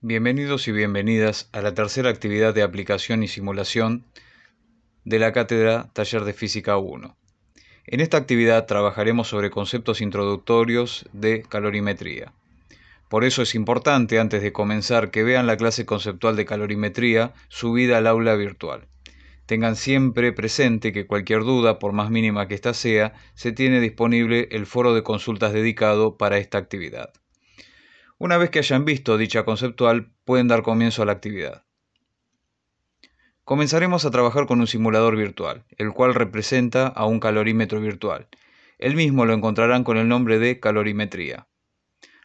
Bienvenidos y bienvenidas a la tercera actividad de aplicación y simulación de la cátedra Taller de Física 1. En esta actividad trabajaremos sobre conceptos introductorios de calorimetría. Por eso es importante, antes de comenzar, que vean la clase conceptual de calorimetría subida al aula virtual. Tengan siempre presente que cualquier duda, por más mínima que ésta sea, se tiene disponible el foro de consultas dedicado para esta actividad. Una vez que hayan visto dicha conceptual, pueden dar comienzo a la actividad. Comenzaremos a trabajar con un simulador virtual, el cual representa a un calorímetro virtual. El mismo lo encontrarán con el nombre de calorimetría.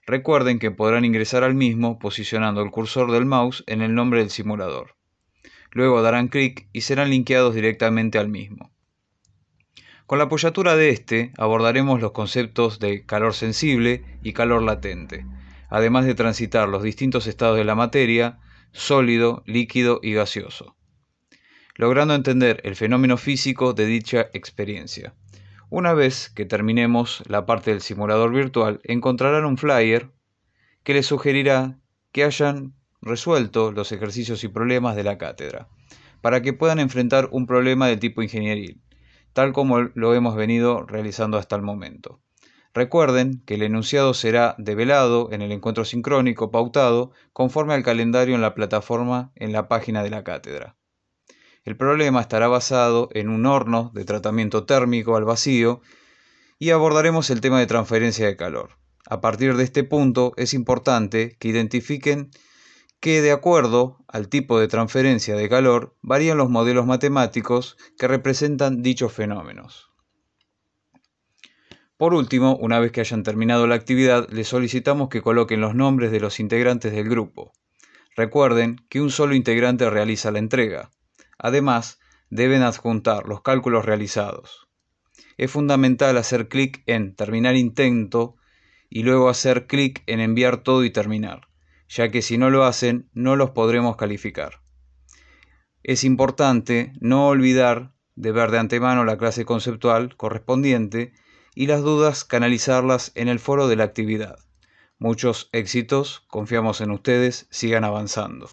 Recuerden que podrán ingresar al mismo posicionando el cursor del mouse en el nombre del simulador. Luego darán clic y serán linkeados directamente al mismo. Con la apoyatura de este abordaremos los conceptos de calor sensible y calor latente además de transitar los distintos estados de la materia, sólido, líquido y gaseoso, logrando entender el fenómeno físico de dicha experiencia. Una vez que terminemos la parte del simulador virtual, encontrarán un flyer que les sugerirá que hayan resuelto los ejercicios y problemas de la cátedra, para que puedan enfrentar un problema de tipo ingenieril, tal como lo hemos venido realizando hasta el momento. Recuerden que el enunciado será develado en el encuentro sincrónico pautado conforme al calendario en la plataforma en la página de la cátedra. El problema estará basado en un horno de tratamiento térmico al vacío y abordaremos el tema de transferencia de calor. A partir de este punto es importante que identifiquen que de acuerdo al tipo de transferencia de calor varían los modelos matemáticos que representan dichos fenómenos. Por último, una vez que hayan terminado la actividad, les solicitamos que coloquen los nombres de los integrantes del grupo. Recuerden que un solo integrante realiza la entrega. Además, deben adjuntar los cálculos realizados. Es fundamental hacer clic en Terminar intento y luego hacer clic en Enviar todo y terminar, ya que si no lo hacen no los podremos calificar. Es importante no olvidar de ver de antemano la clase conceptual correspondiente y las dudas canalizarlas en el foro de la actividad. Muchos éxitos, confiamos en ustedes, sigan avanzando.